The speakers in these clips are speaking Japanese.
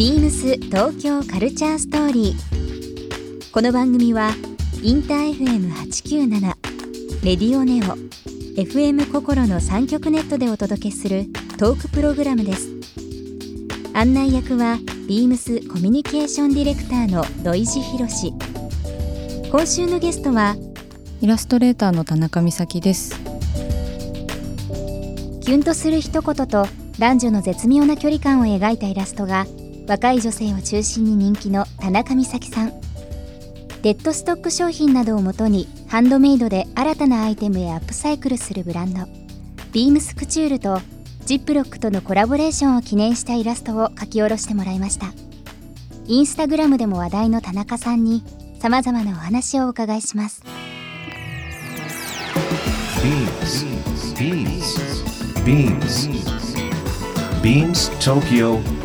ビームス東京カルチャーストーリー。この番組はインター FM897 レディオネオ FM 心の三極ネットでお届けするトークプログラムです。案内役はビームスコミュニケーションディレクターの土井博志。今週のゲストはイラストレーターの田中美咲ですキュンとする一言と男女の絶妙な距離感を描いたイラストが若い女性を中心に人気の田中美咲さん。デッドストック商品などをもとにハンドメイドで新たなアイテムへアップサイクルするブランド。ビームスクチュールとジップロックとのコラボレーションを記念したイラストを書き下ろしてもらいました。インスタグラムでも話題の田中さんにさまざまなお話をお伺いします。Beams.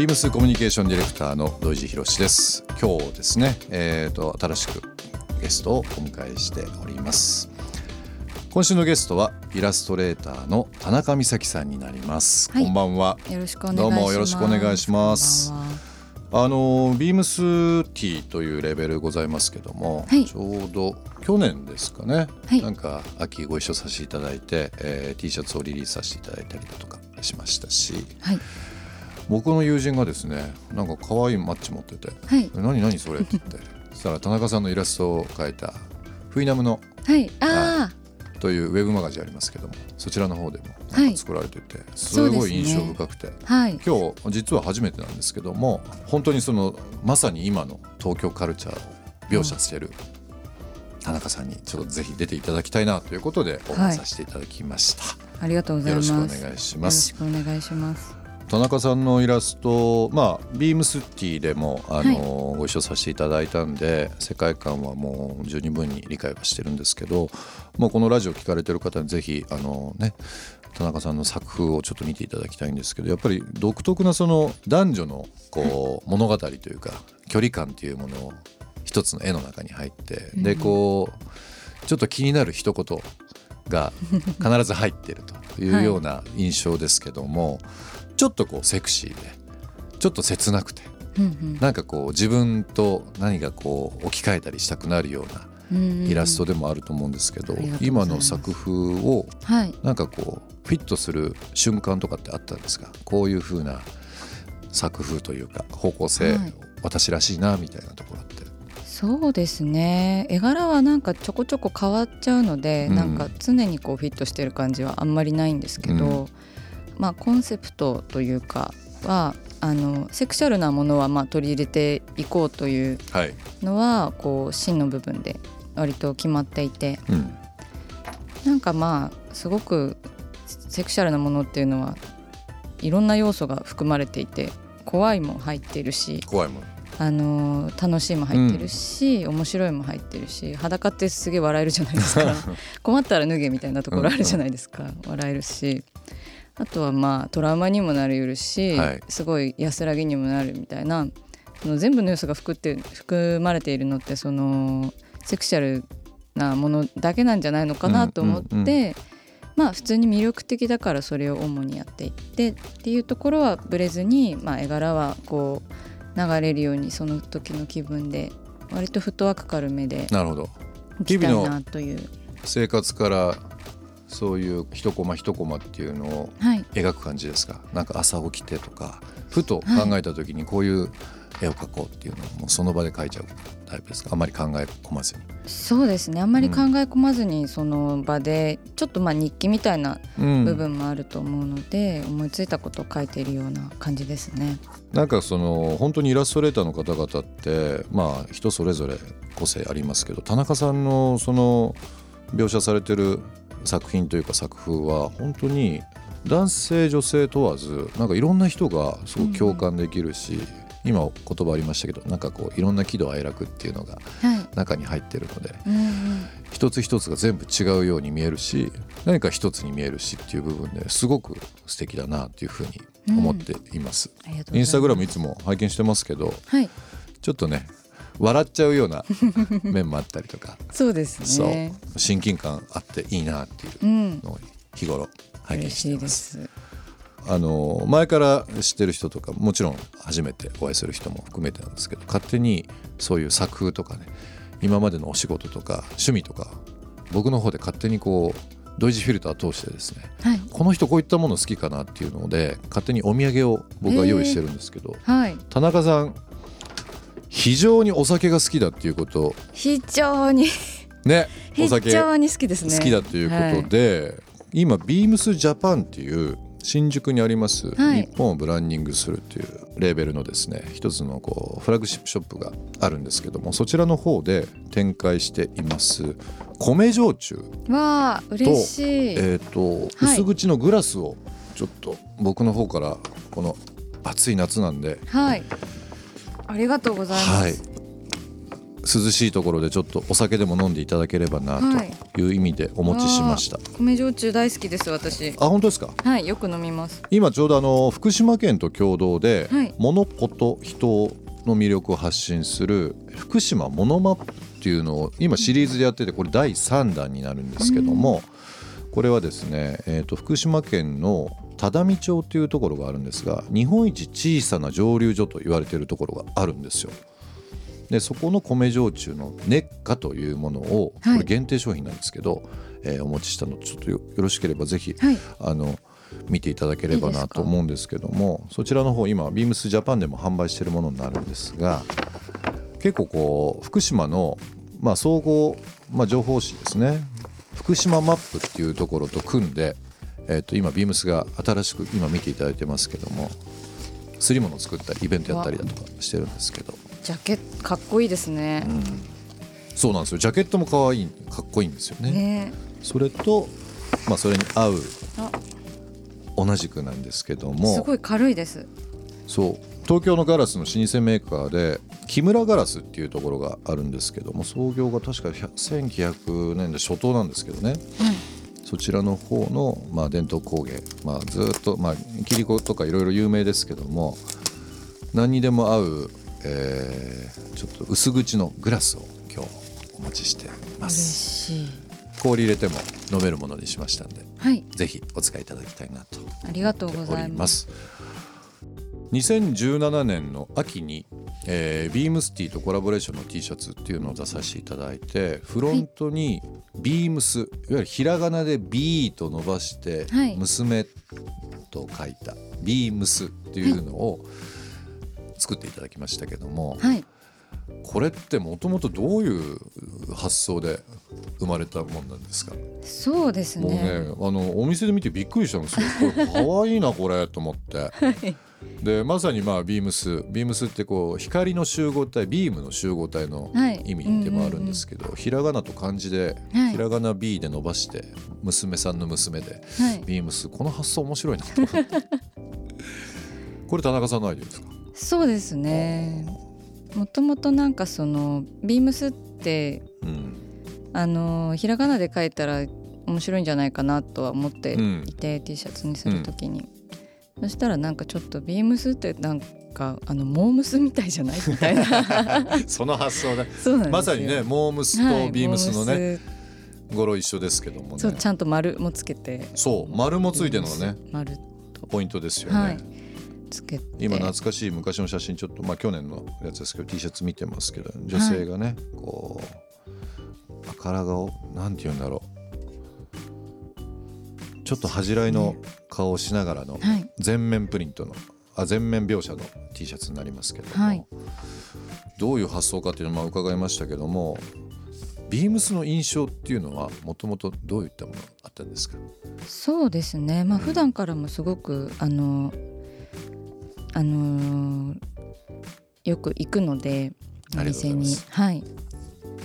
ビームスコミュニケーションディレクターの土井博志です。今日ですねえー、と新しくゲストをお迎えしております。今週のゲストはイラストレーターの田中美咲さんになります、はい。こんばんは。よろしくお願いします。どうもよろしくお願いします。あのビームスティーというレベルございますけども、はい。ちょうど去年ですかね、はい。なんか秋ご一緒させていただいて、えー T シャツをリリースさせていただいたりだとかしましたしはい僕の友人がですねなんか可愛いマッチ持っててはい「何何それ?」って言って。そしたら田中さんのイラストを描いたフイナムのはい。あというウェブマガジンありますけどもそちらの方でもはい。なんか作られてて、すそうですねごい印象深くて、あはい。今日実は初めてなんですけども本当にそのまさに今の東京カルチャーを描写している田中さんにちょっとぜひ出ていただきたいなということでお話しさせていただきました、ありがとうございよます。ろしくお願いします。よろしくお願いします田中さんのイラストまあビームスティでもあの、ご一緒させていただいたんで世界観はもう十二分に理解はしてるんですけどもうこのラジオ聞かれてる方にぜひあのね田中さんの作風をちょっと見ていただきたいんですけどやっぱり独特なその男女のこう物語というか距離感っていうものを一つの絵の中に入ってでこうちょっと気になる一言が必ず入ってるというような印象ですけども、ちょっとこうセクシーでちょっと切なくてうんなんかこう自分と何かこう置き換えたりしたくなるようなうんイラストでもあると思うんですけど、今の作風をはい。なんかこうフィットする瞬間とかってあったんですか？こういう風な作風というか方向性、はい。私らしいなみたいなところって。そうですね。絵柄はなんかちょこちょこ変わっちゃうので、うん。なんか常にこうフィットしてる感じはあんまりないんですけど、うんまあコンセプトというかはあのセクシャルなものはまあ取り入れていこうというはい、のはこう芯の部分で割と決まっていて。うん。なんかまあすごくセクシャルなものっていうのはいろんな要素が含まれていて怖いも入っているし、怖いもんあのー楽しいも入ってるし、面白いも入ってるし裸ってすげえ笑えるじゃないですか。困ったら脱げみたいなところあるじゃないですか、笑えるしあとはまあトラウマにもなりうるし、はい。すごい安らぎにもなるみたいなその全部の要素が含って含まれているのってそのセクシャルなものだけなんじゃないのかなと思って、うんうんまあ普通に魅力的だからそれを主にやっていってっていうところはブレずに、まあ、絵柄はこう流れるようにその時の気分で割とフットワーク軽めでなるほど。日々のなという。生活からそういう一コマ一コマっていうのをはい。描く感じですか？なんか朝起きてとか。ふと考えた時にこういう絵を描こうっていうのをもうその場で描いちゃうタイプですか？あんまり考え込まずに。そうですね。あんまり考え込まずにその場でちょっとまあ日記みたいなうん。部分もあると思うので、思いついたことを書いているような感じですね。なんかその本当にイラストレーターの方々ってまあ人それぞれ個性ありますけど田中さんのその描写されてる作品というか作風は本当に男性女性問わずなんかいろんな人がすごく共感できるし、今言葉ありましたけどなんかこういろんな喜怒哀楽っていうのがはい。中に入ってるのでうんうん。一つ一つが全部違うように見えるし何か一つに見えるしっていう部分ですごく素敵だなっていうふうに思っています。うございます。インスタグラムいつも拝見してますけどはい。ちょっとね笑っちゃうような面もあったりとか、そうですね。親近感あっていいなっていううんのを日頃拝見嬉しています。す。あの前から知ってる人とかもちろん初めてお会いする人も含めてなんですけど勝手にそういう作風とかね今までのお仕事とか趣味とか僕の方で勝手にこうドイツフィルター通してですねはい。この人こういったもの好きかなっていうので勝手にお土産を僕は用意してるんですけど、はい。田中さん非常にお酒が好きだっていうこと。を非常に。ね。お非酒常に好きですね。好きだということで、今ビームスジャパンっていう新宿にあります、はい。日本をブランディングするっていうレーベルのですね一つのこうフラッグシップショップがあるんですけどもそちらの方で展開しています。米焼酎、はいわあ嬉しい、えーとはい。薄口のグラスをちょっと僕の方からこの暑い夏なんで、はいありがとうございます、はい、涼しいところでちょっとお酒でも飲んでいただければなはい。という意味でお持ちしました。米焼酎大好きです私。あ本当ですか？はいよく飲みます。今ちょうどあの福島県と共同で、はい。物事人の魅力を発信する福島モノマップっていうのを今シリーズでやっててこれ第3弾になるんですけども、これはですね、えー、と福島県の只見町っていうところがあるんですが日本一小さな蒸留所と言われているところがあるんですよ。でそこの米焼酎の熱夏というものを、はい。これ限定商品なんですけど、えーお持ちしたのでちょっとよよろしければぜひはい。あの見ていただければなと思うんですけどもそちらの方今ビームスジャパンでも販売しているものになるんですが結構こう福島の、まあ、総合、まあ、情報誌ですね。福島マップっていうところと組んで、えー、と今ビームスが新しく今見ていただいてますけどもすり物を作ったりイベントやったりだとかしてるんですけど、ジャケットかっこいいですね、そうなんですよ。ジャケットも可愛いかっこいいんですよね。ね。それと、まあ、それに合うあ。同じくなんですけども。すごい軽いです。そう。東京のガラスの老舗メーカーで木村ガラスっていうところがあるんですけども創業が確か100 1900年代初頭なんですけどねそちらの方の、まあ、伝統工芸、まあ、ずっと、まあ、切子とかいろいろ有名ですけども何にでも合う、えーちょっと薄口のグラスを今日お持ちしてま嬉すしい。氷入れても飲めるものにしましたんではい。ぜひお使いいただきたいなとありがとうごおざいます。2017年の秋に、えービームスティとコラボレーションの T シャツっていうのを出させていただいてフロントにビームスい。わゆるひらがなで B と伸ばしてはい娘と書いたビームスっていうのを作っていただきましたけどもはい。これってもともとどういう発想で生まれたもんなんですか？そうですもうねねあのお店で見てびっくりしたんですよ。これ可愛いなこれと思って。でまさにまあビームスビームスってこう光の集合体ビームの集合体のはい。意味でもあるんですけど、ひらがなと漢字で、はい。ひらがな B で伸ばして娘さんの娘ではい。ビームスこの発想面白いなと思って。これ田中さんのアイデアですか？そうですね。もともとなんかそのビームスってうん。あのひらがなで書いたら面白いんじゃないかなとは思ってうん。いて、T シャツにするときに、そしたらなんかちょっとビームスってなんかあのモームスみたいじゃない？みたいな。その発想ねそうなんですよ。まさにねモームスはいとビームスのね、モーム語呂一緒ですけどもね。スそうちゃんと丸もつけて。そう丸もついてるのがね丸ポイントですよね、はい。つけて。今懐かしい昔の写真ちょっとまあ去年のやつですけど T シャツ見てますけど女性がね、こう赤ら顔なんて言うんだろうちょっと恥じらいの顔をしながらのはい。全面プリントのあ全面描写の T シャツになりますけども、はい。どういう発想かっていうのも伺いましたけどもビームスの印象っていうのはもともとどういったものがあったんですか？そうですね。まあ普段からもすごくあのあのーよく行くのでお店に。はい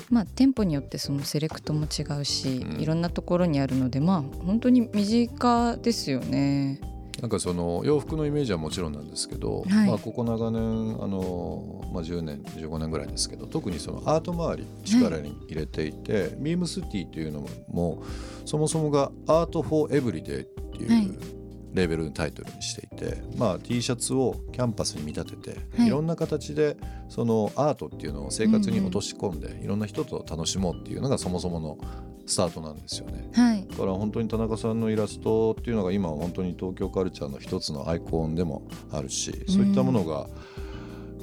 まあ店舗によってそのセレクトも違うし、うん。いろんなところにあるのでまあ本当に身近ですよね。なんかその洋服のイメージはもちろんなんですけど、はい。まあ、ここ長年あの、まあ、10年15年ぐらいですけど特にそのアート周り力に入れていて、ビームス T というのもそもそもが「 Art for Everyday」っていう、はいレーベルのタイトルにしていて、まあ、T シャツをキャンバスに見立てて、はい。い、ろんな形でそのアートっていうのを生活に落とし込んで、いろんな人と楽しもうっていうのがそもそものスタートなんですよね。はい、だから本当に田中さんのイラストっていうのが今は本当に東京カルチャーの一つのアイコンでもあるしそういったものが、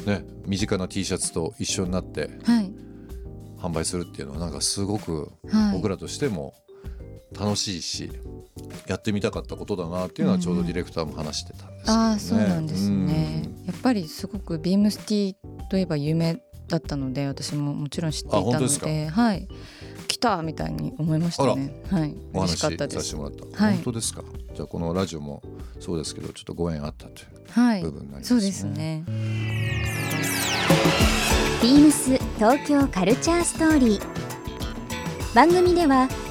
ね、身近な T シャツと一緒になってはい、販売するっていうのはなんかすごくはい、僕らとしても楽しいし、やってみたかったことだなっていうのはちょうどディレクターも話してたんですよね。ああそうなんですね。やっぱりすごくビームスティといえば有名だったので私ももちろん知っていたのではい、来たみたいに思いましたね。はい、お嬉しか話しさったです。せてもらった、はい本当ですか？じゃあこのラジオもそうですけどちょっとご縁あったというはい部分になりますね。そうですね。ビームス東京カルチャーストーリー番組では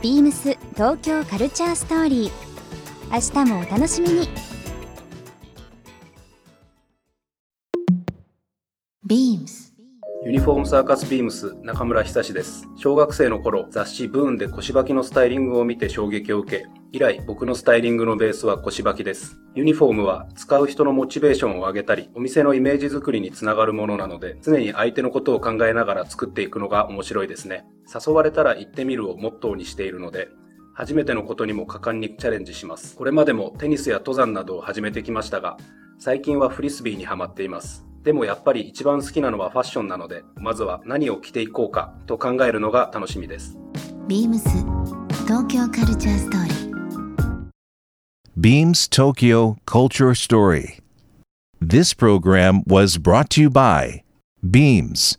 ビームス東京カルチャーストーリー。明日もお楽しみに。ビームス。ユニフォームサーカスビームス中村久志です。小学生の頃、雑誌ブーンで腰履きのスタイリングを見て衝撃を受け、以来僕のスタイリングのベースは腰履きです。ユニフォームは使う人のモチベーションを上げたり、お店のイメージ作りにつながるものなので、常に相手のことを考えながら作っていくのが面白いですね。誘われたら行ってみるをモットーにしているので、初めてのことにも果敢にチャレンジします。これまでもテニスや登山などを始めてきましたが、最近はフリスビーにハマっています。でもやっぱり一番好きなのはファッションなので、まずは何を着ていこうかと考えるのが楽しみです。ビームス東京カルチャーストーリー Beams Tokyo Culture Story. This program was brought to you by Beams.